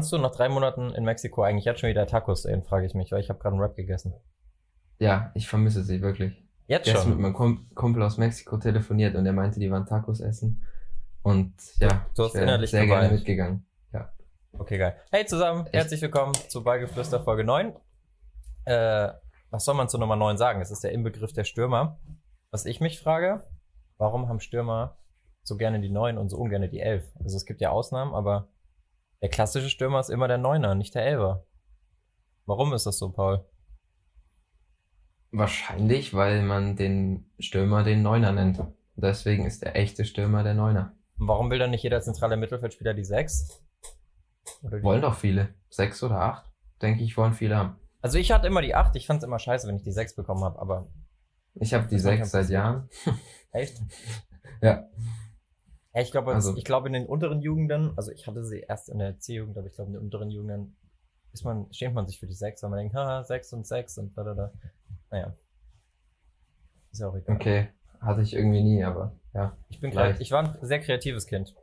Kannst du nach drei Monaten in Mexiko eigentlich jetzt schon wieder Tacos sehen, frage ich mich, weil ich habe gerade einen Rap gegessen. Ja, ich vermisse sie wirklich. Jetzt Gestern mit schon. meinem Kum- Kumpel aus Mexiko telefoniert und er meinte, die waren Tacos essen. Und ja, Du hast ich innerlich sehr gerne mitgegangen. Okay, geil. Hey zusammen, Echt? herzlich willkommen zu Ballgeflüster Folge 9. Äh, was soll man zu Nummer 9 sagen? Es ist der Inbegriff der Stürmer. Was ich mich frage, warum haben Stürmer so gerne die 9 und so ungerne die 11? Also es gibt ja Ausnahmen, aber der klassische Stürmer ist immer der 9er, nicht der 11er. Warum ist das so, Paul? Wahrscheinlich, weil man den Stürmer den Neuner nennt. Deswegen ist der echte Stürmer der Neuner. Und warum will dann nicht jeder zentrale Mittelfeldspieler die 6? Oder die- Wollen doch viele. Sechs oder acht, denke ich, wollen viele haben. Also ich hatte immer die 8, ich fand es immer scheiße, wenn ich die 6 bekommen habe, aber Ich habe die sechs seit. Jahren. echt? Ja. Ja, ich glaube, Also- ich glaube in den unteren Jugenden, also ich hatte sie erst in der C-Jugend, aber ich glaube in den unteren Jugenden ist man, schämt man sich für die 6, weil man denkt, haha, 6 und 6 und da, da, da. Naja. Ist ja auch egal. Okay. Hatte ich irgendwie nie, aber ja. Ich bin kreativ, ich war ein sehr kreatives Kind.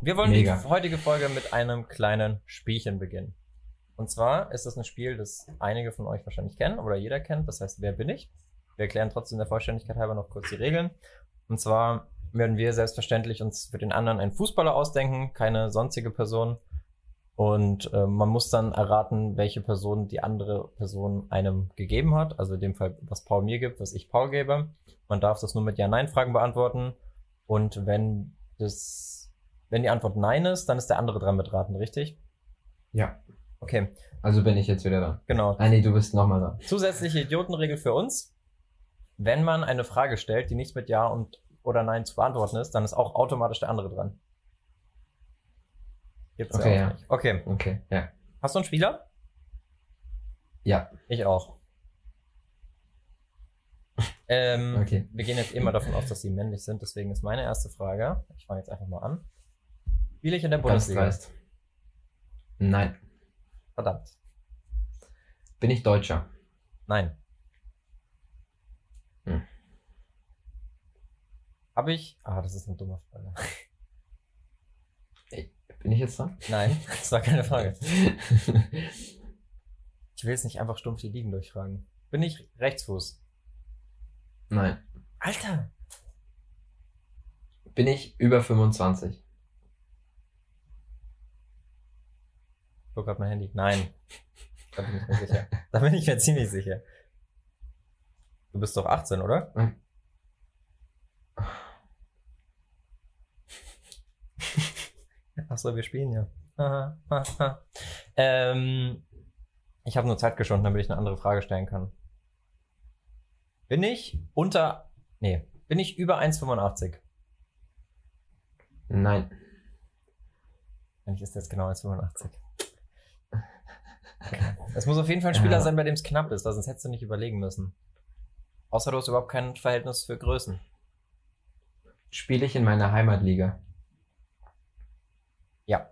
Wir wollen Mega. die heutige Folge mit einem kleinen Spielchen beginnen. Und zwar ist das ein Spiel, das einige von euch wahrscheinlich kennen oder jeder kennt. Das heißt, wer bin ich? Wir erklären trotzdem der Vollständigkeit halber noch kurz die Regeln. Und zwar werden wir selbstverständlich uns für den anderen einen Fußballer ausdenken, keine sonstige Person. Und äh, man muss dann erraten, welche Person die andere Person einem gegeben hat. Also in dem Fall, was Paul mir gibt, was ich Paul gebe. Man darf das nur mit Ja-Nein-Fragen beantworten. Und wenn das, wenn die Antwort Nein ist, dann ist der andere dran mit raten, richtig? Ja. Okay, Also bin ich jetzt wieder dran. genau. Ah nee, du bist nochmal dran. Zusätzliche Idiotenregel für uns. Wenn man eine Frage stellt, die nicht mit Ja und oder Nein zu beantworten ist, dann ist auch automatisch der andere dran. Gibt's Okay, ja ja. Okay. Okay, ja. Hast du einen Spieler? Ja, Ich auch. Ähm, okay. Wir gehen jetzt immer davon aus, dass sie männlich sind, deswegen ist meine erste Frage, ich fange jetzt einfach mal an. Spiele ich in der Bundesliga? Nein. Verdammt. Bin ich Deutscher? Nein. Habe ich. Ah, das ist eine dumme Frage. Bin ich jetzt dran? Nein, das war keine Frage. Ich will jetzt nicht einfach stumpf die Ligen durchfragen. Bin ich Rechtsfuß? Nein. Alter! Bin ich über 25? Ich guck grad mein Handy. Nein. Da bin ich mir sicher. Da bin ich mir ziemlich sicher. Du bist doch 18, oder? Ach so, wir spielen ja. Aha, aha. ähm, ich habe nur Zeit geschunden, damit ich eine andere Frage stellen kann. Bin ich unter. Nee, bin ich über 1,85? Nein. Eigentlich ist jetzt genau 1,85. Okay. Es muss auf jeden Fall ein Spieler Ja. sein, bei dem es knapp ist, weil sonst hättest du nicht überlegen müssen. Außer du hast überhaupt kein Verhältnis für Größen. Spiele ich in meiner Heimatliga? Ja.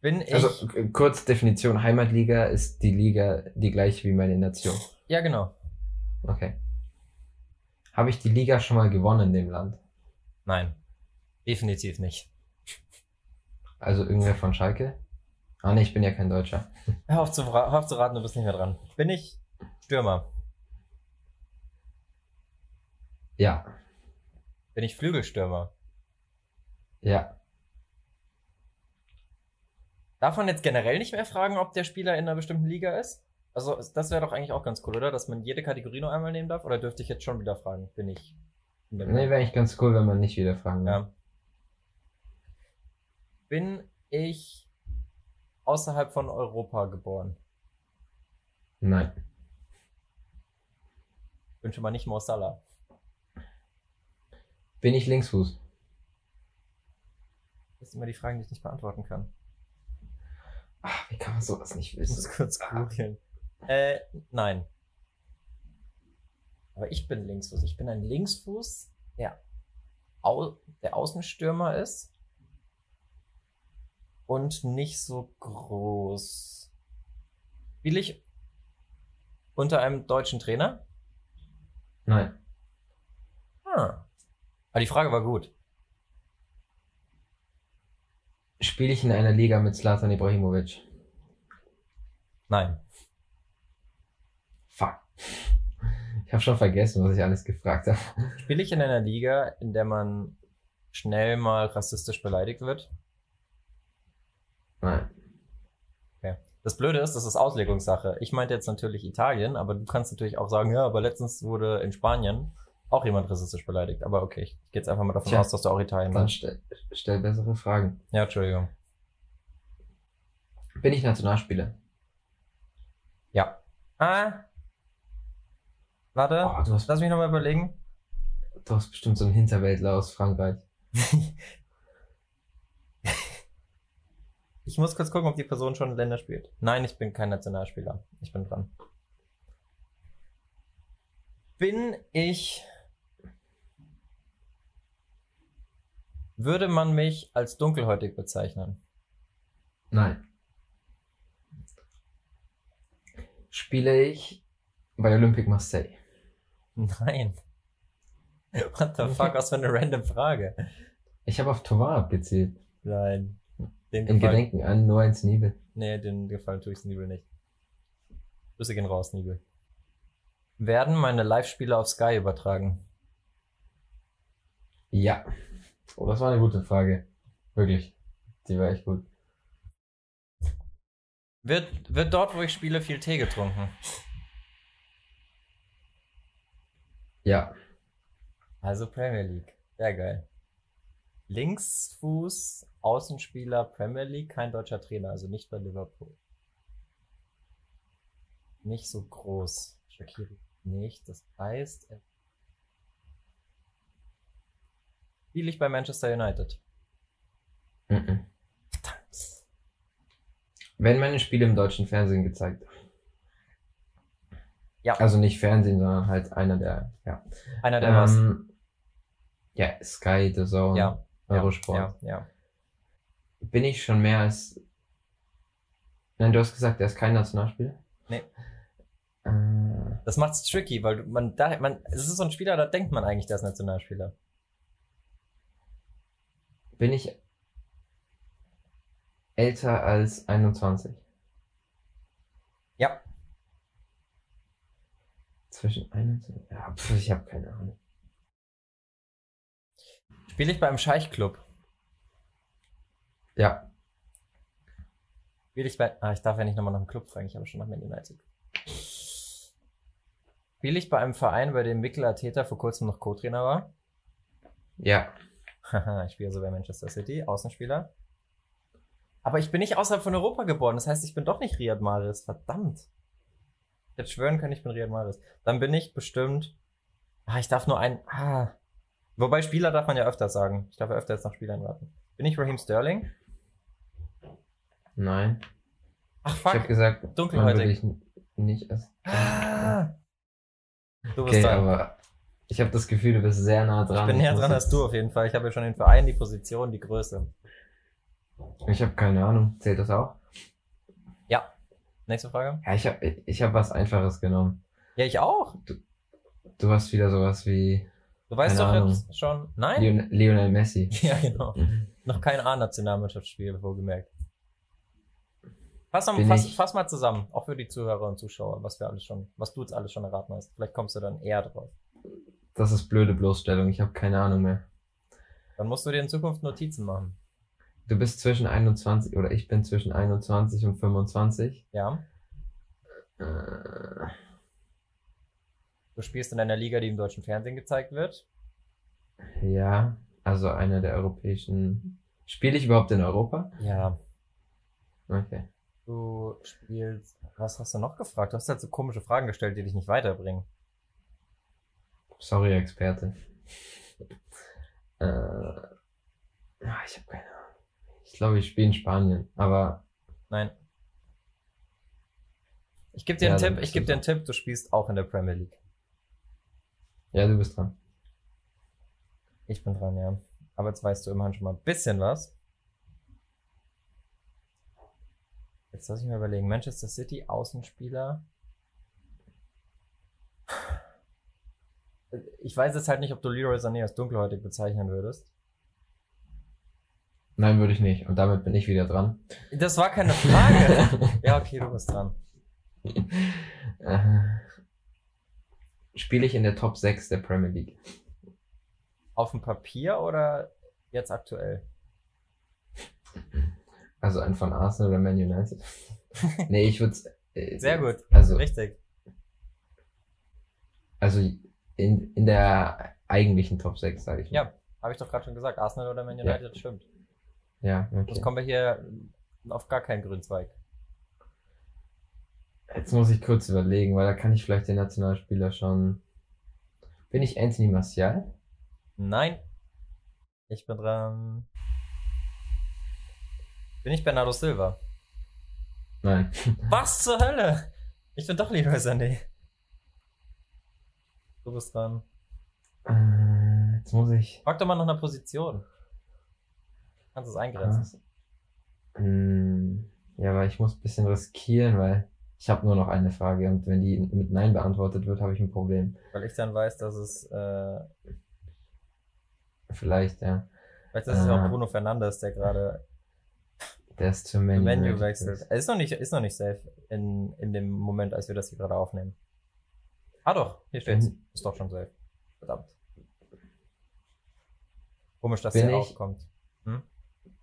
Bin ich. Also kurz Definition, Heimatliga ist die Liga die gleiche wie meine Nation. ja, genau. Okay. Habe ich die Liga schon mal gewonnen in dem Land? Nein. Definitiv nicht. Also irgendwer von Schalke? Ah nee, ich bin ja kein Deutscher. Hör auf, zu, hör auf zu raten, du bist nicht mehr dran. Bin ich Stürmer? Ja. Bin ich Flügelstürmer? Ja. Darf man jetzt generell nicht mehr fragen, ob der Spieler in einer bestimmten Liga ist? Also, das wäre doch eigentlich auch ganz cool, oder? Dass man jede Kategorie nur einmal nehmen darf? Oder dürfte ich jetzt schon wieder fragen? Bin ich? Nee, wäre eigentlich ganz cool, wenn man nicht wieder fragen würde. Ja. Bin ich außerhalb von Europa geboren? Nein. Bin schon mal nicht Mo Salah. Bin ich Linksfuß? Das immer die Fragen, die ich nicht beantworten kann. Ach, wie kann man sowas nicht Ich muss wissen? kurz googeln. Äh, nein. Aber ich bin Linksfuß. Ich bin ein Linksfuß, der, au der Außenstürmer ist und nicht so groß. Spiele ich unter einem deutschen Trainer? Nein. Ah. Aber die Frage war gut. Spiele ich in einer Liga mit Zlatan Ibrahimovic? Nein. Fuck. Ich habe schon vergessen, was ich alles gefragt habe. Spiele ich in einer Liga, in der man schnell mal rassistisch beleidigt wird? Nein. Das Blöde ist, das ist Auslegungssache. Ich meinte jetzt natürlich Italien, aber du kannst natürlich auch sagen, ja, aber letztens wurde in Spanien auch jemand rassistisch beleidigt. Aber okay, ich gehe jetzt einfach mal davon Tja, aus, dass du auch Italien Dann meinst. stell, stell bessere Fragen. Ja, Entschuldigung. Bin ich Nationalspieler? Ja. Ah. Warte, Oh, hast, lass mich nochmal überlegen. du hast bestimmt so einen Hinterwäldler aus Frankreich. Ich muss kurz gucken, ob die Person schon Länder spielt. Nein, ich bin kein Nationalspieler. Ich bin dran. Bin ich. Würde man mich als dunkelhäutig bezeichnen? Nein. Spiele ich bei Olympique Marseille? Nein. What the fuck, was für eine random Frage. Ich habe auf Tovar abgezielt. Nein. Den Im Gefallen, Gedenken an Noah Nibel. nee, den Gefallen tue ich Nibel nicht. Grüße gehen raus, Nibel. Werden meine Live-Spiele auf Sky übertragen? Ja. Oh, das war eine gute Frage. Wirklich. Die war echt gut. Wird, wird dort, wo ich spiele, viel Tee getrunken? Ja. Also Premier League. Sehr geil. Linksfuß, Außenspieler, Premier League, kein deutscher Trainer, also nicht bei Liverpool. Nicht so groß. Shakiri nicht. Das heißt, er- spiele ich bei Manchester United. Mhm. Verdammt. Werden meine Spiele im deutschen Fernsehen gezeigt? Ja. Also nicht Fernsehen, sondern halt einer der, ja. Einer der was. Ähm, ja, Sky, The Zone, Ja, Eurosport. ja, ja. Bin ich schon mehr als. Nein, du hast gesagt, er ist kein Nationalspieler? Nee. Äh, Das macht's tricky, weil man da, man, es ist so ein Spieler, da denkt man eigentlich, der ist Nationalspieler. Bin ich älter als 21? Ja. Zwischen 21? Ja, pf, ich habe keine Ahnung. Spiele ich beim Scheichclub? Ja, Spiele ich bei. Ah, ich darf ja nicht nochmal nach dem Club fragen, ich habe schon nach Man United. Spiele ich bei einem Verein, bei dem Mikel Arteta vor kurzem noch Co-Trainer war? ja, Haha, ich spiele also bei Manchester City, Außenspieler. Aber ich bin nicht außerhalb von Europa geboren, das heißt, ich bin doch nicht Riyad Mahrez, verdammt. Ich hätte schwören können, ich bin Riyad Mahrez. Dann bin ich bestimmt. Ah, ich darf nur ein. Ah. Wobei Spieler darf man ja öfter sagen. Ich darf ja öfter jetzt nach Spielern warten. Bin ich Raheem Sterling? nein. Ach Ich habe fuck. gesagt, Dunkelhäutig. ich nicht. Ah. Du bist Okay, aber ich habe das Gefühl, du bist sehr nah dran. Ich bin näher dran als du auf jeden Fall. Ich habe ja schon den Verein, die Position, die Größe. Ich habe keine Ahnung. Zählt das auch? Ja. Nächste Frage. Ja, ich habe ich hab was Einfaches genommen. Ja, ich auch. Du hast wieder sowas wie Du weißt doch Ahnung. jetzt schon. Nein? Leon Lionel Messi. Ja, genau. Noch kein A-Nationalmannschaftsspiel, wohlgemerkt. Fass, mal, fass, fass mal zusammen, auch für die Zuhörer und Zuschauer, was wir alles schon, was du jetzt alles schon erraten hast. Vielleicht kommst du dann eher drauf. Das ist blöde Bloßstellung. Ich habe keine Ahnung mehr. Dann musst du dir in Zukunft Notizen machen. Du bist zwischen 21 oder ich bin zwischen 21 und 25. Ja. Äh, Du spielst in einer Liga, die im deutschen Fernsehen gezeigt wird. ja, also einer der europäischen. Spiele ich überhaupt in Europa? Ja. Okay. Du spielst. Was hast du noch gefragt? Du hast halt so komische Fragen gestellt, die dich nicht weiterbringen. Sorry, Experte. Äh, ah, ich habe keine Ahnung. Ich glaube, ich spiele in Spanien, aber Nein. Ich gebe dir einen Tipp, ich gebe dir einen. Tipp, du spielst auch in der Premier League. ja, du bist dran. Ich bin dran, ja. Aber jetzt weißt du immerhin schon mal ein bisschen was. Jetzt lass ich mir überlegen. Manchester City, Außenspieler. Ich weiß jetzt halt nicht, ob du Leroy Sané als dunkelhäutig bezeichnen würdest. Nein, würde ich nicht. Und damit bin ich wieder dran. Das war keine Frage. ja, okay, du bist dran. Äh, Spiele ich in der Top 6 der Premier League? Auf dem Papier oder jetzt aktuell? Also ein von Arsenal oder Man United? nee, ich würde äh, Sehr gut. Also, Richtig. also in, in der eigentlichen Top 6, sage ich mal. Ja, habe ich doch gerade schon gesagt. Arsenal oder Man United, das stimmt. Ja, okay. kommen wir hier auf gar keinen grünen Zweig. Jetzt muss ich kurz überlegen, weil da kann ich vielleicht den Nationalspieler schon. Bin ich Anthony Martial? Nein. Ich bin dran. Bin ich Bernardo Silva? Nein. Was zur Hölle? Ich bin doch Leroy Sané. Du bist dran. Äh, jetzt muss ich. Frag doch mal nach einer Position. Kannst du es eingrenzen? Hm, ja, aber ich muss ein bisschen riskieren, weil ich habe nur noch eine Frage und wenn die mit Nein beantwortet wird, habe ich ein Problem. Weil ich dann weiß, dass es, äh, Vielleicht, ja. vielleicht ist es ja auch Äh. Bruno Fernandes, der gerade Der ist zum im Menu, Menu wechselt. Er ist noch nicht, ist noch nicht safe in, in dem Moment, als wir das hier gerade aufnehmen. Ah doch, hier steht's. Mhm. Ist doch schon safe. Verdammt. Komisch, dass Bin der ich- aufkommt.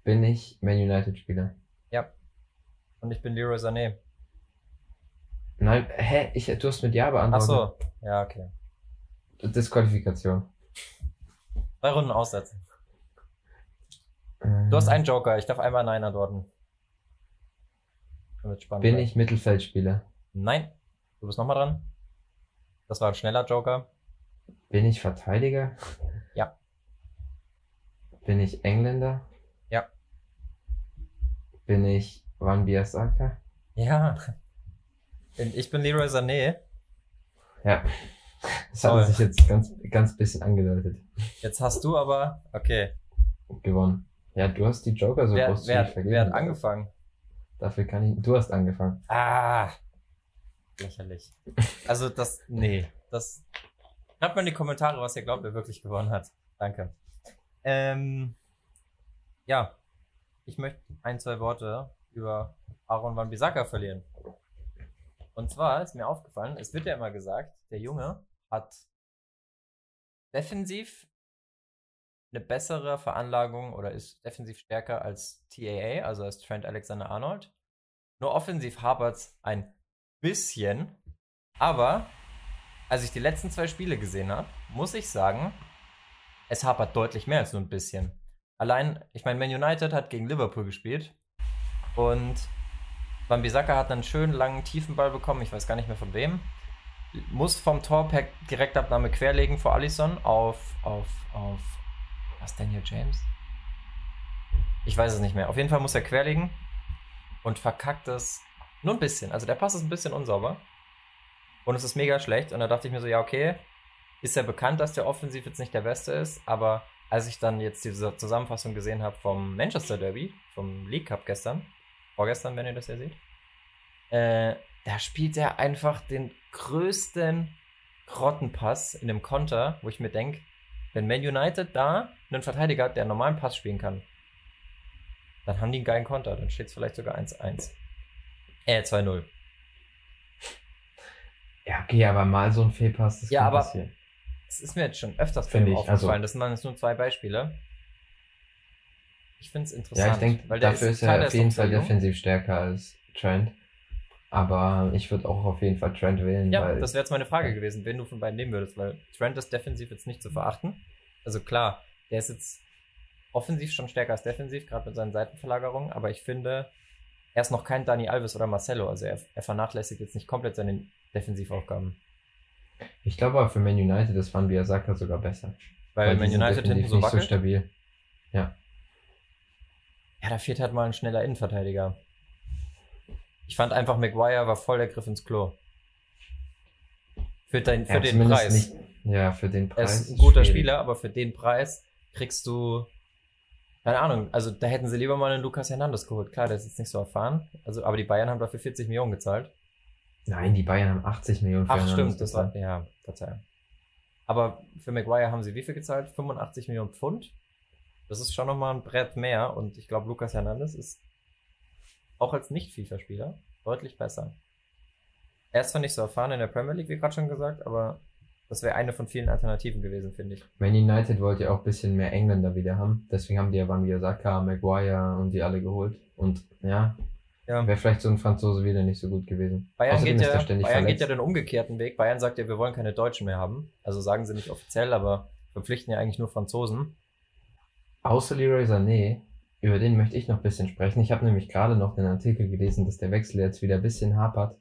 Bin ich Man United Spieler? Ja. Und ich bin Leroy Sané. Nein, hä? Ich, du hast mit Ja Ach beantwortet. so. Ja, okay. Disqualifikation. Drei Runden aussetzen. Äh, Du hast einen Joker. Ich darf einmal Nein antworten. Bin ich Mittelfeldspieler? Nein. Du bist nochmal dran. Das war ein schneller Joker. Bin ich Verteidiger? Ja. Bin ich Engländer? Ja. Bin ich Van Biasaka? Ja. Ich bin Leroy Sané. Ja. Das Toll. hat sich jetzt ganz, ganz bisschen angedeutet. Jetzt hast du aber, okay. Gewonnen. Ja, du hast die Joker so wer, großzügig wer, vergeben. wer hat angefangen? Dafür kann ich. Du hast angefangen. Ah. Lächerlich. Also das, nee. Das. Schreibt mal in die Kommentare, was ihr glaubt, wer wirklich gewonnen hat. Danke. Ähm, ja. Ich möchte ein, zwei Worte über Aaron Van Bissaka verlieren. Und zwar ist mir aufgefallen, es wird ja immer gesagt, der Junge hat defensiv eine bessere Veranlagung oder ist defensiv stärker als TAA, also als Trent Alexander-Arnold. Nur offensiv hapert's ein bisschen. Aber als ich die letzten zwei Spiele gesehen habe, muss ich sagen, es hapert deutlich mehr als nur ein bisschen. Allein, ich meine, Man United hat gegen Liverpool gespielt und Van Bissaka hat einen schönen langen Tiefenball bekommen, ich weiß gar nicht mehr von wem. Muss vom Tor per Direktabnahme querlegen vor Allison auf, auf, auf, was, Daniel James? Ich weiß es nicht mehr. Auf jeden Fall muss er querlegen und verkackt es nur ein bisschen. Also der Pass ist ein bisschen unsauber. Und es ist mega schlecht. Und da dachte ich mir so, ja, okay, ist ja bekannt, dass der offensiv jetzt nicht der Beste ist, aber als ich dann jetzt diese Zusammenfassung gesehen habe vom Manchester Derby, vom League Cup gestern, vorgestern, wenn ihr das ja seht, äh, da spielt er einfach den größten Grottenpass in dem Konter, wo ich mir denke, wenn Man United da einen Verteidiger hat, der einen normalen Pass spielen kann, dann haben die einen geilen Konter, dann steht es vielleicht sogar 1-1. Äh, 2-0. Ja, okay, aber mal so ein Fehlpass, das Ja, kann aber- passieren. Das ist mir jetzt schon öfters bei Finde ihm ich, aufgefallen. also- das sind dann jetzt nur zwei Beispiele. Ich finde es interessant. Ja, ich denke, dafür ist, er auf jeden Fall defensiv stärker als Trent. Aber ich würde auch auf jeden Fall Trent wählen, Ja, das wäre jetzt meine Frage gewesen, wen du von beiden nehmen würdest, weil Trent ist defensiv jetzt nicht zu verachten. Also klar, der ist jetzt offensiv schon stärker als defensiv, gerade mit seinen Seitenverlagerungen, aber ich finde, er ist noch kein Dani Alves oder Marcelo, also er, er vernachlässigt jetzt nicht komplett seine Defensivaufgaben. ich glaube aber für Man United ist Van Biasaka sogar besser. Weil, die Man United hinten so nicht wackelt. so stabil. Ja, da fehlt halt mal ein schneller Innenverteidiger. Ich fand einfach, Maguire war voll der Griff ins Klo. Für, dein, für Ja, den Preis. Nicht, ja, für den er Preis. ist ein guter schwierig. Spieler, aber für den Preis kriegst du. Keine Ahnung, also da hätten sie lieber mal einen Lukas Hernandez geholt. Klar, der ist jetzt nicht so erfahren. Also, aber die Bayern haben dafür 40 Millionen gezahlt. Nein, die Bayern haben 80 Millionen für Ach, Hernandez stimmt, das war. Ja, Verzeihung. Aber für Maguire haben sie wie viel gezahlt? 85 Millionen Pfund? Das ist schon nochmal ein Brett mehr und ich glaube, Lucas Hernandez ist auch als Nicht-FIFA-Spieler deutlich besser. Er ist zwar nicht so erfahren in der Premier League, wie gerade schon gesagt, aber das wäre eine von vielen Alternativen gewesen, finde ich. Man United wollte ja auch ein bisschen mehr Engländer wieder haben. Deswegen haben die ja Wan-Bissaka, Maguire und die alle geholt. Und ja, Ja. wäre vielleicht so ein Franzose wieder nicht so gut gewesen. Bayern, Außerdem geht ist ja, er ständig Bayern geht verletzt. ja den umgekehrten Weg. Bayern sagt ja, wir wollen keine Deutschen mehr haben. Also sagen sie nicht offiziell, aber verpflichten ja eigentlich nur Franzosen. Außer Leroy Sané, über den möchte ich noch ein bisschen sprechen. Ich habe nämlich gerade noch den Artikel gelesen, dass der Wechsel jetzt wieder ein bisschen hapert,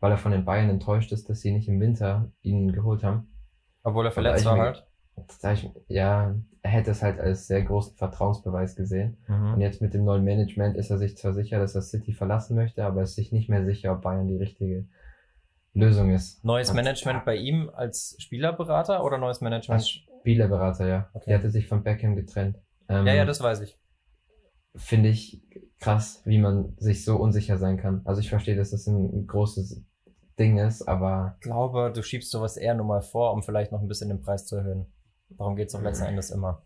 weil er von den Bayern enttäuscht ist, dass sie nicht im Winter ihn geholt haben. Obwohl er verletzt war mir- halt. Ich, ja, er hätte es halt als sehr großen Vertrauensbeweis gesehen. Und Mhm. jetzt mit dem neuen Management ist er sich zwar sicher, dass er City verlassen möchte, aber ist sich nicht mehr sicher, ob Bayern die richtige Lösung ist. Neues Als- Management bei ihm als Spielerberater oder neues Management? Als Spielerberater, ja. Okay. Der hatte sich von Beckham getrennt. Ähm, ja, ja, das weiß ich. finde ich krass, wie man sich so unsicher sein kann. Also ich verstehe, dass das ein großes Ding ist, aber Ich glaube, du schiebst sowas eher nur mal vor, um vielleicht noch ein bisschen den Preis zu erhöhen. Darum geht's doch letzten Endes immer.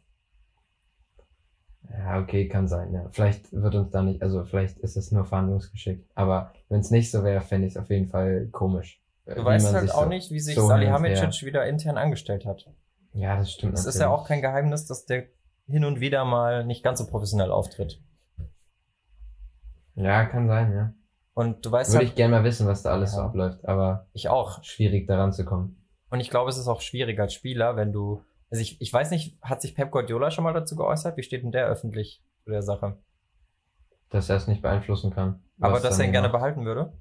ja, okay, kann sein, ja. Vielleicht wird uns da nicht, also vielleicht ist es nur Verhandlungsgeschick. Aber wenn es nicht so wäre, fände ich es auf jeden Fall komisch. äh, Du weißt halt auch so- nicht, wie sich so Salihamidzic wieder intern angestellt hat. Ja, das stimmt Es ist ja auch kein Geheimnis, dass der hin und wieder mal nicht ganz so professionell auftritt. Ja, kann sein, ja. Und du weißt Würde halt, ich gerne mal wissen, was da alles so Ja. abläuft, aber ich auch. schwierig daran zu kommen. Und ich glaube, es ist auch schwierig als Spieler, wenn du, also ich, ich weiß nicht, hat sich Pep Guardiola schon mal dazu geäußert? Wie steht denn der öffentlich zu der Sache? Dass er es nicht beeinflussen kann. Aber dass er ihn gerne macht. behalten würde?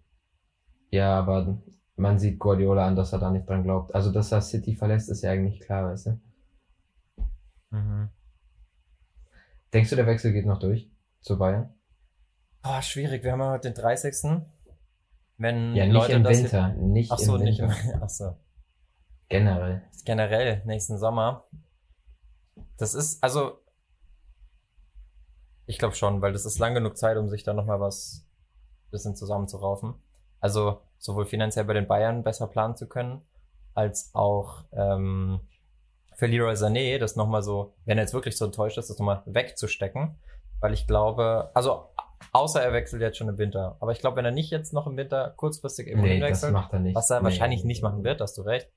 Ja, aber man sieht Guardiola an, dass er da nicht dran glaubt. Also, dass er City verlässt, ist ja eigentlich klar, weißt du? Mhm. Denkst du, der Wechsel geht noch durch zu Bayern? Boah, schwierig. Wir haben ja heute den 30. Wenn Ja, die nicht Leute im das Winter. Nicht Ach so, im nicht Winter. im, ach so. Generell. Generell, nächsten Sommer. Das ist, also, ich glaube schon, weil das ist lang genug Zeit, um sich da nochmal was bisschen zusammenzuraufen. Also, sowohl finanziell bei den Bayern besser planen zu können, als auch ähm, für Leroy Sané, das nochmal so, wenn er jetzt wirklich so enttäuscht ist, das nochmal wegzustecken. Weil ich glaube, also, außer er wechselt jetzt schon im Winter. Aber ich glaube, wenn er nicht jetzt noch im Winter kurzfristig irgendwo Nee, das hinwechselt, macht er nicht. was er Nee. wahrscheinlich nicht machen wird, hast du recht,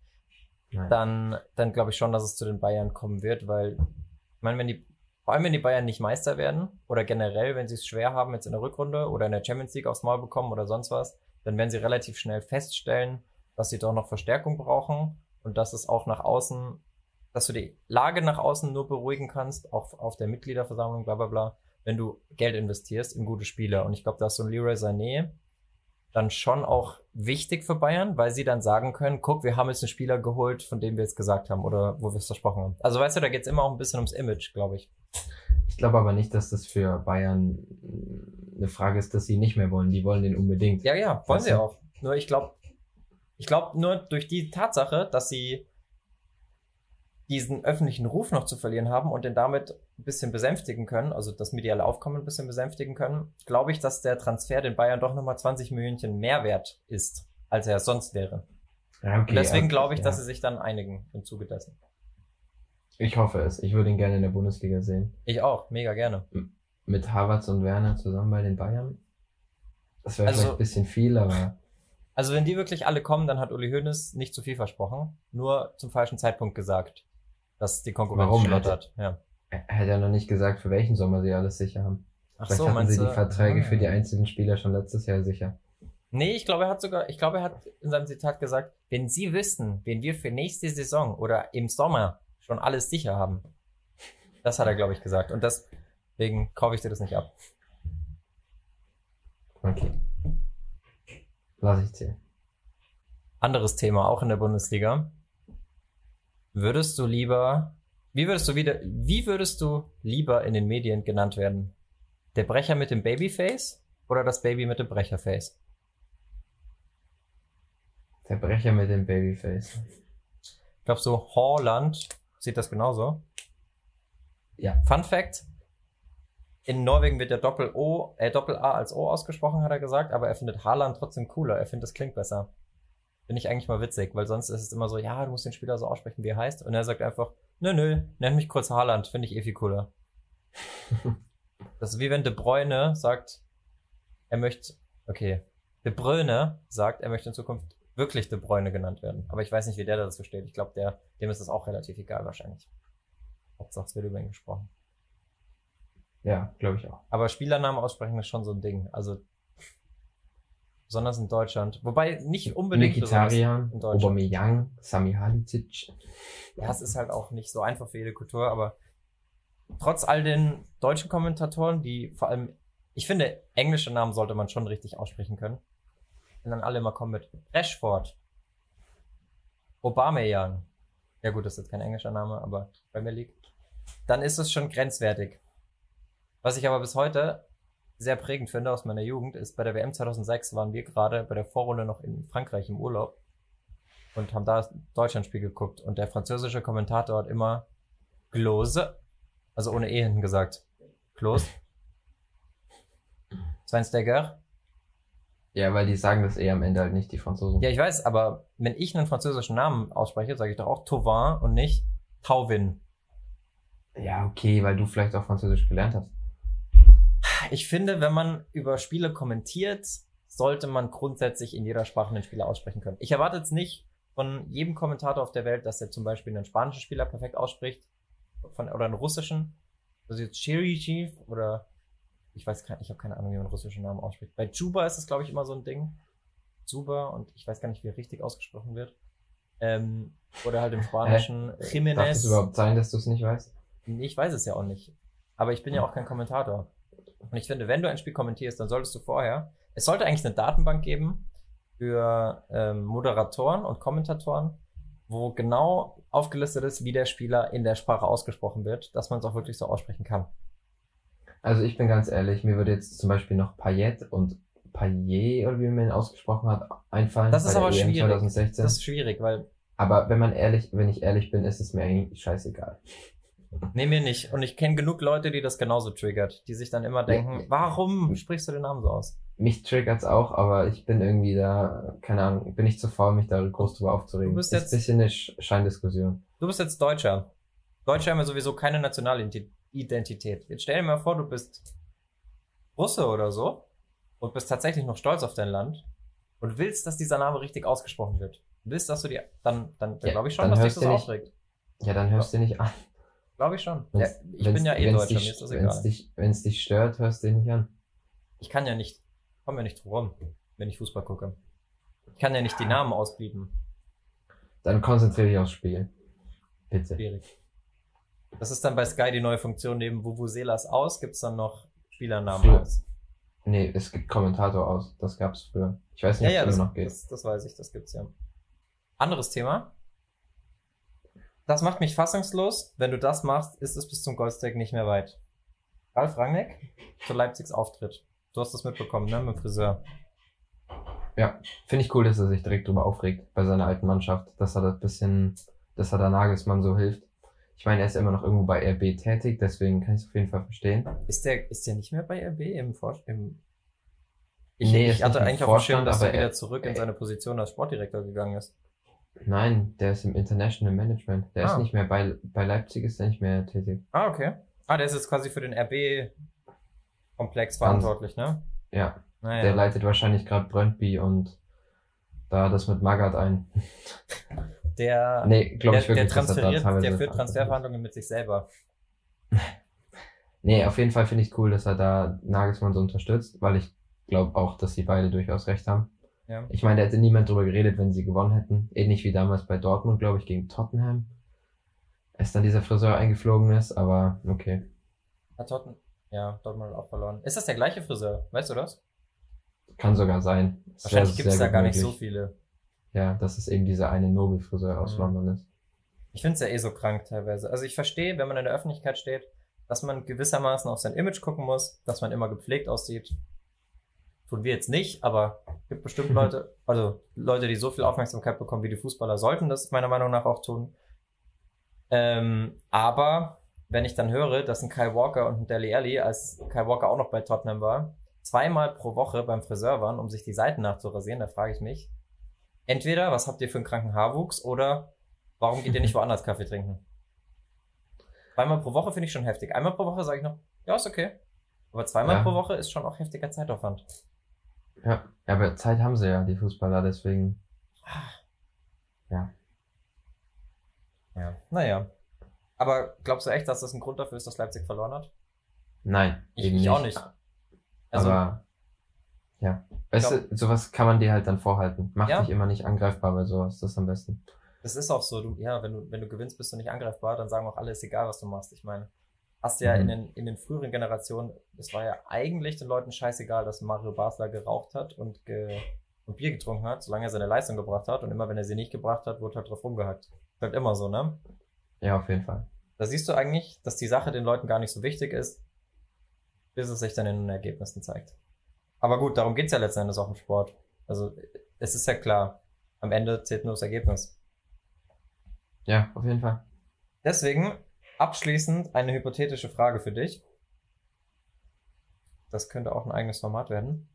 Nein. dann, dann glaube ich schon, dass es zu den Bayern kommen wird, weil, ich meine, wenn die, vor allem wenn die Bayern nicht Meister werden oder generell, wenn sie es schwer haben jetzt in der Rückrunde oder in der Champions League aufs Maul bekommen oder sonst was, dann werden sie relativ schnell feststellen, dass sie doch noch Verstärkung brauchen und dass es auch nach außen, dass du die Lage nach außen nur beruhigen kannst, auch auf der Mitgliederversammlung, bla bla bla, wenn du Geld investierst in gute Spieler. Und ich glaube, da ist so ein Leroy Sané dann schon auch wichtig für Bayern, weil sie dann sagen können, guck, wir haben jetzt einen Spieler geholt, von dem wir jetzt gesagt haben oder wo wir es versprochen haben. Also weißt du, da geht's immer auch ein bisschen ums Image, glaube ich. Ich glaube aber nicht, dass das für Bayern eine Frage ist, dass sie nicht mehr wollen. Die wollen den unbedingt. Ja, ja, wollen Weißt sie auch. Nur ich glaube, ich glaube nur durch die Tatsache, dass sie diesen öffentlichen Ruf noch zu verlieren haben und den damit ein bisschen besänftigen können, also das mediale Aufkommen ein bisschen besänftigen können, glaube ich, dass der Transfer den Bayern doch nochmal 20 Millionen mehr wert ist, als er sonst wäre. Ja, okay, Und deswegen glaube ich, ja. dass sie sich dann einigen im Zuge dessen. Ich hoffe es. Ich würde ihn gerne in der Bundesliga sehen. Ich auch, mega gerne. Mit Havertz und Werner zusammen bei den Bayern. Das wäre Also- vielleicht ein bisschen viel, aber Also wenn die wirklich alle kommen, dann hat Uli Hoeneß nicht zu viel versprochen, nur zum falschen Zeitpunkt gesagt, dass die Konkurrenz Warum? schlottert. Ja. er hat ja noch nicht gesagt, für welchen Sommer sie alles sicher haben. Ach Vielleicht so, hatten sie du? die Verträge Ah. für die einzelnen Spieler schon letztes Jahr sicher. Nee, ich glaube, er hat sogar, ich glaube, er hat in seinem Zitat gesagt, wenn Sie wüssten, wen wir für nächste Saison oder im Sommer schon alles sicher haben. Das hat er, glaube ich, gesagt. Und deswegen kaufe ich dir das nicht ab. Okay. Lass ich zählen. Anderes Thema, auch in der Bundesliga. Würdest du lieber, wie würdest du wieder, wie würdest du lieber in den Medien genannt werden? Der Brecher mit dem Babyface oder das Baby mit dem Brecherface? Der Brecher mit dem Babyface. Glaubst du, Holland sieht das genauso? Ja. Fun Fact. In Norwegen wird der Doppel-O, äh, Doppel-A als O ausgesprochen, hat er gesagt, aber er findet Haaland trotzdem cooler. Er findet, das klingt besser. Finde ich eigentlich mal witzig, weil sonst ist es immer so, ja, du musst den Spieler so aussprechen, wie er heißt. Und er sagt einfach, nö, nö, nenn mich kurz Haaland, finde ich eh viel cooler. Das ist wie wenn De Bruyne sagt, er möchte, okay, De Bruyne sagt, er möchte in Zukunft wirklich De Bruyne genannt werden. Aber ich weiß nicht, wie der dazu steht. Ich glaube, der, dem ist das auch relativ egal wahrscheinlich. Hauptsache, es wird über ihn gesprochen. Ja, glaube ich auch. Aber Spielernamen aussprechen ist schon so ein Ding. Also, besonders in Deutschland. Wobei nicht unbedingt Mkhitaryan, in Deutschland. Aubameyang, Sami Halicic. Ja, es ist halt auch nicht so einfach für jede Kultur, aber trotz all den deutschen Kommentatoren, die vor allem, ich finde, englische Namen sollte man schon richtig aussprechen können. Und dann alle immer kommen mit Rashford, Aubameyang. Ja gut, das ist jetzt kein englischer Name, aber Premier League. Dann ist es schon grenzwertig. Was ich aber bis heute sehr prägend finde aus meiner Jugend, ist bei der WM 2006 waren wir gerade bei der Vorrunde noch in Frankreich im Urlaub und haben da das Deutschlandspiel geguckt und der französische Kommentator hat immer Klose, also ohne E hinten gesagt, Klose, Schweinsteiger. Ja, weil die sagen das eh am Ende halt nicht, die Franzosen. Ja, ich weiß, aber wenn ich einen französischen Namen ausspreche, sage ich doch auch Tauvin und nicht Tauvin. Ja, okay, weil du vielleicht auch Französisch gelernt hast. Ich finde, wenn man über Spiele kommentiert, sollte man grundsätzlich in jeder Sprache einen Spieler aussprechen können. Ich erwarte jetzt nicht von jedem Kommentator auf der Welt, dass er zum Beispiel einen spanischen Spieler perfekt ausspricht von, oder einen russischen. Also jetzt Chirichi oder ich weiß kein, ich habe keine Ahnung, wie man einen russischen Namen ausspricht. Bei Juba ist es, glaube ich, immer so ein Ding. Juba und ich weiß gar nicht, wie er richtig ausgesprochen wird. Ähm, oder halt im Spanischen Darf es Jiménez. überhaupt sein, dass du es nicht weißt? Ich weiß es ja auch nicht. Aber ich bin ja auch kein Kommentator. Und ich finde, wenn du ein Spiel kommentierst, dann solltest du vorher. Es sollte eigentlich eine Datenbank geben für ähm, Moderatoren und Kommentatoren, wo genau aufgelistet ist, wie der Spieler in der Sprache ausgesprochen wird, dass man es auch wirklich so aussprechen kann. Also ich bin ganz ehrlich, mir würde jetzt zum Beispiel noch Payet und Payet, oder wie man ihn ausgesprochen hat, einfallen. Das ist aber EM schwierig. 2016. Das ist schwierig, weil aber wenn man ehrlich, wenn ich ehrlich bin, ist es mir eigentlich scheißegal. Nee, mir nicht. Und ich kenne genug Leute, die das genauso triggert, die sich dann immer denken, warum sprichst du den Namen so aus? Mich triggert's auch, aber ich bin irgendwie da, keine Ahnung, bin nicht zu faul, mich da groß drüber aufzuregen. Du bist ist jetzt- ein bisschen eine Sch- Scheindiskussion. Du bist jetzt Deutscher. Deutsche haben ja sowieso keine Nationalidentität. Jetzt stell dir mal vor, du bist Russe oder so und bist tatsächlich noch stolz auf dein Land und willst, dass dieser Name richtig ausgesprochen wird. Willst, dass du dir, dann, dann, dann Ja, glaube ich schon, dass dich das nicht- aufregt. Ja, dann hörst du nicht an. Glaube ich schon. Ja, ich bin ja eh wenn's Deutscher, dich, mir ist das egal. Dich, wenn's dich stört, hörst du ihn nicht an. Ich kann ja nicht, komm ja nicht drum rum, wenn ich Fußball gucke. Ich kann ja nicht die Namen ausblieben. Dann konzentriere dich aufs Spiel. Bitte. Schwierig. Das ist dann bei Sky die neue Funktion, neben Vuvuzelas aus, gibt's dann noch Spielernamen Früher- aus. Nee, es gibt Kommentator aus. Das gab's früher. Ich weiß Ja, nicht, ja, ob es das, noch geht. das, das weiß ich, das gibt's ja. Anderes Thema. Das macht mich fassungslos. Wenn du das machst, ist es bis zum Goldsteak nicht mehr weit. Ralf Rangnick zu Leipzigs Auftritt. Du hast das mitbekommen, ne, mit dem Friseur. Finde ich cool, dass er sich direkt drüber aufregt bei seiner alten Mannschaft, dass er das bisschen, dass er da Nagelsmann so hilft. Ich meine, er ist immer noch irgendwo bei RB tätig, deswegen kann ich es auf jeden Fall verstehen. Ist der, ist der nicht mehr bei RB im Vorstand? Im ich, Nee, ich hatte eigentlich auf dem Schirm, dass er wieder er- zurück in seine Position als Sportdirektor gegangen ist. Nein, der ist im International Management. Der Ah. ist nicht mehr bei, bei Leipzig, ist er nicht mehr tätig. Ah, okay. Ah, der ist jetzt quasi für den RB-Komplex verantwortlich, ne? Ja, Naja. der leitet wahrscheinlich gerade Brøndby und da das mit Magath ein. der, Nee, glaube der, ich wirklich, der er transferiert, der führt. Transferverhandlungen mit sich selber. Nee, auf jeden Fall finde ich cool, dass er da Nagelsmann so unterstützt, weil ich glaube auch, dass sie beide durchaus recht haben. Ja. Ich meine, da hätte niemand drüber geredet, wenn sie gewonnen hätten. Ähnlich wie damals bei Dortmund, glaube ich, gegen Tottenham. Als dann dieser Friseur eingeflogen ist, aber okay. Hat Totten, ja, Dortmund hat auch verloren. Ist das der gleiche Friseur? Weißt du das? Kann sogar sein. Wahrscheinlich gibt es da gar nicht so viele. Ja, dass es eben dieser eine Nobelfriseur aus Mhm. London ist. Ich finde es ja eh so krank teilweise. Also ich verstehe, wenn man in der Öffentlichkeit steht, dass man gewissermaßen auf sein Image gucken muss, dass man immer gepflegt aussieht. Tun wir jetzt nicht, aber gibt bestimmt Leute, also Leute, die so viel Aufmerksamkeit bekommen wie die Fußballer, sollten das meiner Meinung nach auch tun. Ähm, aber wenn ich dann höre, dass ein Kai Walker und ein Deli Alli, als Kai Walker auch noch bei Tottenham war, zweimal pro Woche beim Friseur waren, um sich die Seiten nachzurasieren, da frage ich mich, entweder, was habt ihr für einen kranken Haarwuchs oder warum geht ihr nicht woanders Kaffee trinken? Zweimal pro Woche finde ich schon heftig. Einmal pro Woche sage ich noch, ja, ist okay. Aber zweimal Ja. pro Woche ist schon auch heftiger Zeitaufwand. Ja, ja, aber Zeit haben sie ja, die Fußballer, deswegen. Ja. Naja. Aber glaubst du echt, dass das ein Grund dafür ist, dass Leipzig verloren hat? Nein, Ich, eben ich nicht. auch nicht. Also, aber ja. Weißt du, sowas kann man dir halt dann vorhalten. Mach Ja. dich immer nicht angreifbar bei sowas, das ist am besten. das ist auch so. Du, ja, wenn du, wenn du gewinnst, bist du nicht angreifbar, dann sagen auch alle, ist egal, was du machst. Ich meine, hast du ja Mhm. in, den, in den früheren Generationen, es war ja eigentlich den Leuten scheißegal, dass Mario Basler geraucht hat und, ge, und Bier getrunken hat, solange er seine Leistung gebracht hat. Und immer wenn er sie nicht gebracht hat, wurde halt drauf rumgehackt. Ist halt immer so, ne? Ja, auf jeden Fall. Da siehst du eigentlich, dass die Sache den Leuten gar nicht so wichtig ist, bis es sich dann in den Ergebnissen zeigt. Aber gut, darum geht's ja letzten Endes auch im Sport. Also es ist ja klar, am Ende zählt nur das Ergebnis. Ja, auf jeden Fall. Deswegen abschließend eine hypothetische Frage für dich. Das könnte auch ein eigenes Format werden.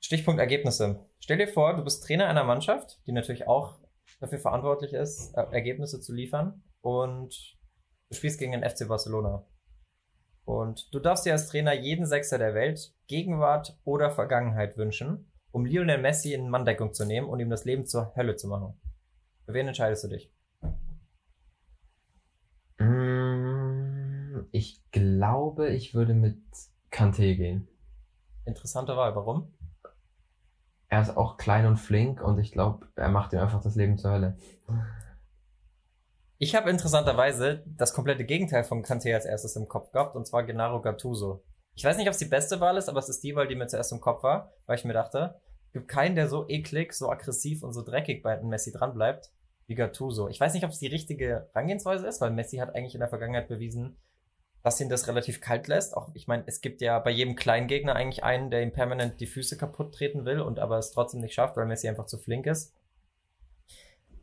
Stichpunkt Ergebnisse. Stell dir vor, du bist Trainer einer Mannschaft, die natürlich auch dafür verantwortlich ist, äh, Ergebnisse zu liefern. Und du spielst gegen den FC Barcelona. Und du darfst dir als Trainer jeden Sechser der Welt Gegenwart oder Vergangenheit wünschen, um Lionel Messi in Manndeckung zu nehmen und ihm das Leben zur Hölle zu machen. Für wen entscheidest du dich? Ich glaube, ich würde mit Kanté gehen. Interessante Wahl. Warum? Er ist auch klein und flink und ich glaube, er macht ihm einfach das Leben zur Hölle. Ich habe interessanterweise das komplette Gegenteil von Kanté als erstes im Kopf gehabt, und zwar Gennaro Gattuso. Ich weiß nicht, ob es die beste Wahl ist, aber es ist die Wahl, die mir zuerst im Kopf war, weil ich mir dachte, es gibt keinen, der so eklig, so aggressiv und so dreckig bei Messi dranbleibt wie Gattuso. Ich weiß nicht, ob es die richtige Herangehensweise ist, weil Messi hat eigentlich in der Vergangenheit bewiesen, dass ihn das relativ kalt lässt. Auch, ich meine, es gibt ja bei jedem kleinen Gegner eigentlich einen, der ihm permanent die Füße kaputt treten will und aber es trotzdem nicht schafft, weil Messi einfach zu flink ist.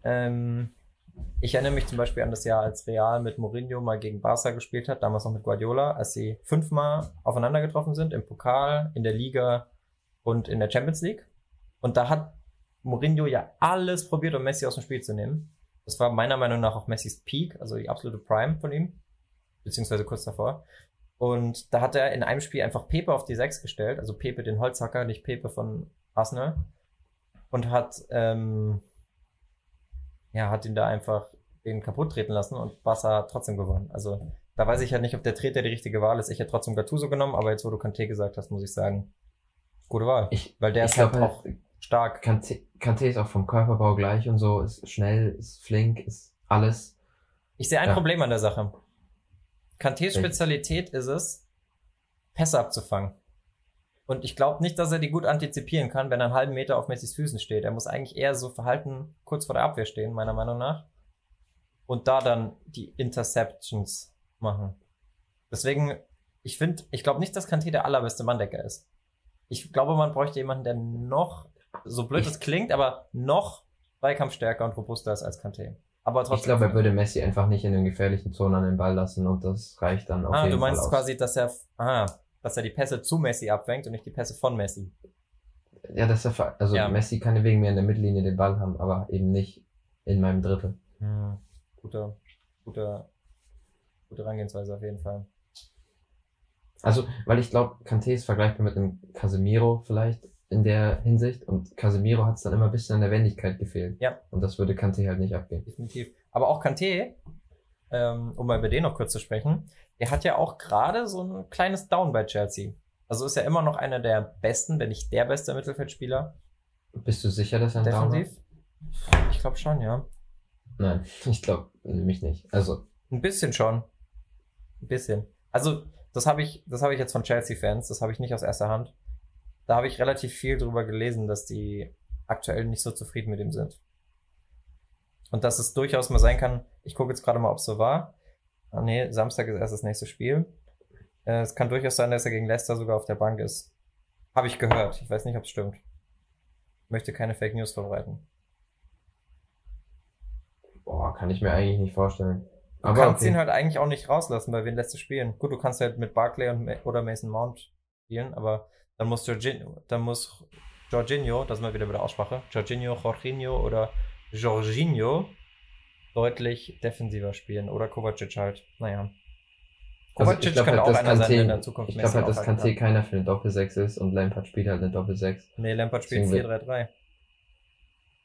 Ähm, ich erinnere mich zum Beispiel an das Jahr, als Real mit Mourinho mal gegen Barca gespielt hat, damals noch mit Guardiola, als sie fünfmal aufeinander getroffen sind, im Pokal, in der Liga und in der Champions League. Und da hat Mourinho ja alles probiert, um Messi aus dem Spiel zu nehmen. Das war meiner Meinung nach auch Messis Peak, also die absolute Prime von ihm, beziehungsweise kurz davor. Und da hat er in einem Spiel einfach Pepe auf die 6 gestellt, also Pepe den Holzhacker, nicht Pepe von Arsenal. Und hat, ähm, ja, hat ihn da einfach den kaputt treten lassen und Barca hat trotzdem gewonnen. Also da weiß ich halt nicht, ob der Treter die richtige Wahl ist. Ich hätte trotzdem Gattuso genommen, aber jetzt, wo du Kanté gesagt hast, muss ich sagen, gute Wahl. Ich, Weil der ist halt glaube, auch stark. Kanté, Kanté ist auch vom Körperbau gleich und so, ist schnell, ist flink, ist alles. Ich sehe ein Ja. Problem an der Sache. Kantés? Spezialität ist es, Pässe abzufangen. Und ich glaube nicht, dass er die gut antizipieren kann, wenn er einen halben Meter auf Messis Füßen steht. Er muss eigentlich eher so verhalten kurz vor der Abwehr stehen, meiner Meinung nach. Und da dann die Interceptions machen. Deswegen, ich finde, ich glaube nicht, dass Kanté der allerbeste Manndecker ist. Ich glaube, man bräuchte jemanden, der noch, so blöd es klingt, aber noch zweikampfstärker und robuster ist als Kanté. Aber trotzdem. Ich glaube, er würde Messi einfach nicht in den gefährlichen Zonen an den Ball lassen und das reicht dann auf Ah, jeden du meinst Fall aus. quasi, dass er, ah, dass er die Pässe zu Messi abfängt und nicht die Pässe von Messi. Ja, das ist ja, ver- also Ja. Messi kann wegen mir in der Mittellinie den Ball haben, aber eben nicht in meinem Drittel. Hm. Guter, guter, gute Herangehensweise auf jeden Fall. Also, weil ich glaube, Kanté ist vergleichbar mit einem Casemiro vielleicht in der Hinsicht und Casemiro hat es dann immer ein bisschen an der Wendigkeit gefehlt. Ja. Und das würde Kanté halt nicht abgeben. Definitiv. Aber auch Kanté, ähm, um mal über den noch kurz zu sprechen, der hat ja auch gerade so ein kleines Down bei Chelsea. Also ist er immer noch einer der besten, wenn nicht der beste Mittelfeldspieler Bist du sicher, dass er ein Down defensiv. Ich glaube schon, ja. hat? Nein, ich glaube nämlich nicht. Also, Ein bisschen schon. Ein bisschen. Also, das habe ich, das habe ich jetzt von Chelsea-Fans, das habe ich nicht aus erster Hand. Da habe ich relativ viel drüber gelesen, dass die aktuell nicht so zufrieden mit ihm sind. Und dass es durchaus mal sein kann, ich gucke jetzt gerade mal, ob es so war. Ah, nee, Samstag ist erst das nächste Spiel. Äh, es kann durchaus sein, dass er gegen Leicester sogar auf der Bank ist. Habe ich gehört. Ich weiß nicht, ob es stimmt. Möchte keine Fake News verbreiten. boah, kann ich mir eigentlich nicht vorstellen. Du Aber kannst okay. ihn halt eigentlich auch nicht rauslassen, weil wen lässt du spielen? Gut, du kannst halt mit Barclay und oder Mason Mount spielen, aber dann muss Jorginho, dann muss Jorginho, das ist mal wieder bei der Aussprache, Jorginho, Jorginho oder Jorginho deutlich defensiver spielen. Oder Kovacic halt. Naja. Also Kovacic ich glaube könnte halt, auch einer sein, der in der Zukunft ich glaube halt, dass Kanté keiner für eine Doppel-6 ist und Lampard spielt halt eine Doppel-6. Nee, Lampard spielt Deswegen 4-3-3.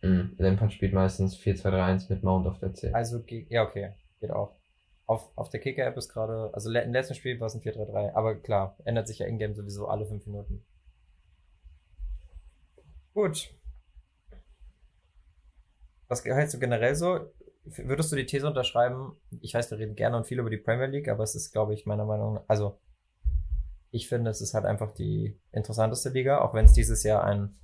Mhm. Lampard spielt meistens 4-2-3-1 mit Mount auf der 10. Also, ja, okay. Geht auch. Auf, auf der Kicker-App ist gerade, also im letzten Spiel war es ein 4-3-3. Aber klar, ändert sich ja in-game sowieso alle 5 Minuten. Gut. Was hältst du generell so? Würdest du die These unterschreiben? Ich weiß, wir reden gerne und viel über die Premier League, aber es ist, glaube ich, meiner Meinung nach, also ich finde, es ist halt einfach die interessanteste Liga, auch wenn es dieses Jahr ein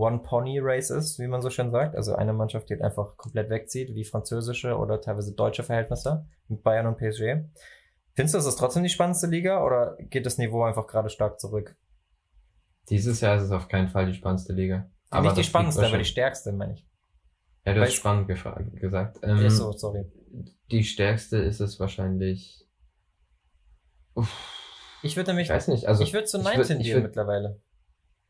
One-Pony-Race ist, wie man so schön sagt. Also eine Mannschaft, die halt einfach komplett wegzieht, wie französische oder teilweise deutsche Verhältnisse mit Bayern und PSG. Findest du, es ist trotzdem die spannendste Liga oder geht das Niveau einfach gerade stark zurück? Dieses Jahr ist es auf keinen Fall die spannendste Liga. Aber nicht die das spannendste, aber die stärkste, meine ich. Ja, du hast spannend gesagt. Ähm, Ist so, sorry. Die stärkste ist es wahrscheinlich. Uff, Ich würde nämlich, ich weiß nicht. Also, ich würde zu ich 19 würd- ich gehen würd- mittlerweile.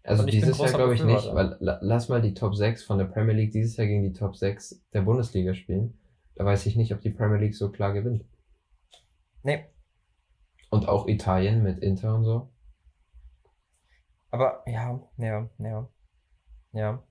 Also dieses Jahr glaube ich nicht, weil la, lass mal die Top 6 von der Premier League dieses Jahr gegen die Top 6 der Bundesliga spielen. Da weiß ich nicht, ob die Premier League so klar gewinnt. Nee, Und auch Italien mit Inter und so. aber ja, ja, ja, ja.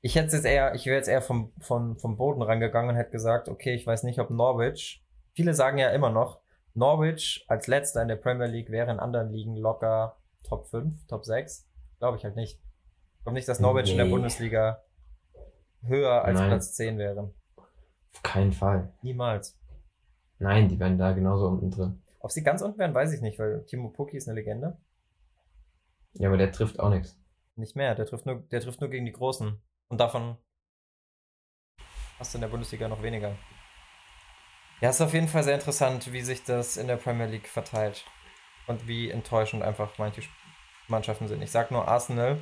Ich hätte jetzt eher, ich wäre jetzt eher vom, vom, vom Boden rangegangen und hätte gesagt, okay, ich weiß nicht, ob Norwich, viele sagen ja immer noch, Norwich als letzter in der Premier League wäre in anderen Ligen locker Top 5, Top 6. Glaube ich halt nicht. Ich glaube nicht, dass Norwich in der Nee. Bundesliga höher als Nein. Platz 10 wäre. Auf keinen Fall. Niemals. Nein, die werden da genauso unten drin. Ob sie ganz unten wären, weiß ich nicht, weil Timo Pukki ist eine Legende. Ja, aber der trifft auch nichts. Nicht mehr, der trifft nur, der trifft nur gegen die Großen. Und davon hast du in der Bundesliga noch weniger. Ja, ist auf jeden Fall sehr interessant, wie sich das in der Premier League verteilt. Und wie enttäuschend einfach manche Sp- Mannschaften sind. Ich sag nur Arsenal.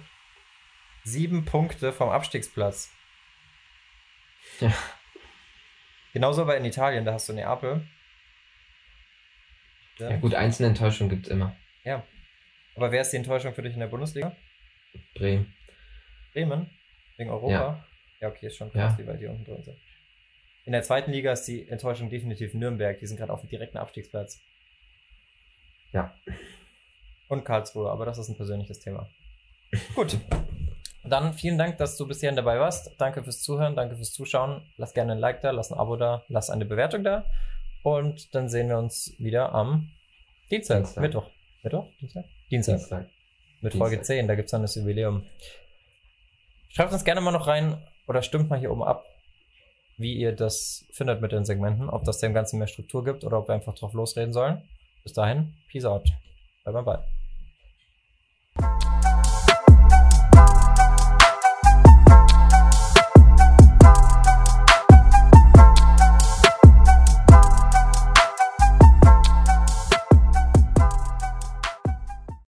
Sieben Punkte vom Abstiegsplatz. Ja. Genauso bei in Italien, da hast du Neapel. Ja gut, einzelne Enttäuschungen gibt's immer. Ja. Aber wer ist die Enttäuschung für dich in der Bundesliga? Bremen. Bremen? Wegen Europa? Ja. Ja, okay, ist schon krass, Ja. wie weit die unten drin sind. In der zweiten Liga ist die Enttäuschung definitiv Nürnberg. Die sind gerade auf dem direkten Abstiegsplatz. Ja. Und Karlsruhe, aber das ist ein persönliches Thema. Gut. Dann vielen Dank, dass du bis hierhin dabei warst. Danke fürs Zuhören, danke fürs Zuschauen. Lass gerne ein Like da, lass ein Abo da, lass eine Bewertung da. Und dann sehen wir uns wieder am Dienstag. Dienstag. Mittwoch. Mittwoch? Dienstag? Dienstag. Dienstag. Mit Folge Dienstag. 10, da gibt's dann das Jubiläum. Schreibt uns gerne mal noch rein oder stimmt mal hier oben ab, wie ihr das findet mit den Segmenten, ob das dem Ganzen mehr Struktur gibt oder ob wir einfach drauf losreden sollen. Bis dahin, peace out. Bye bye bye.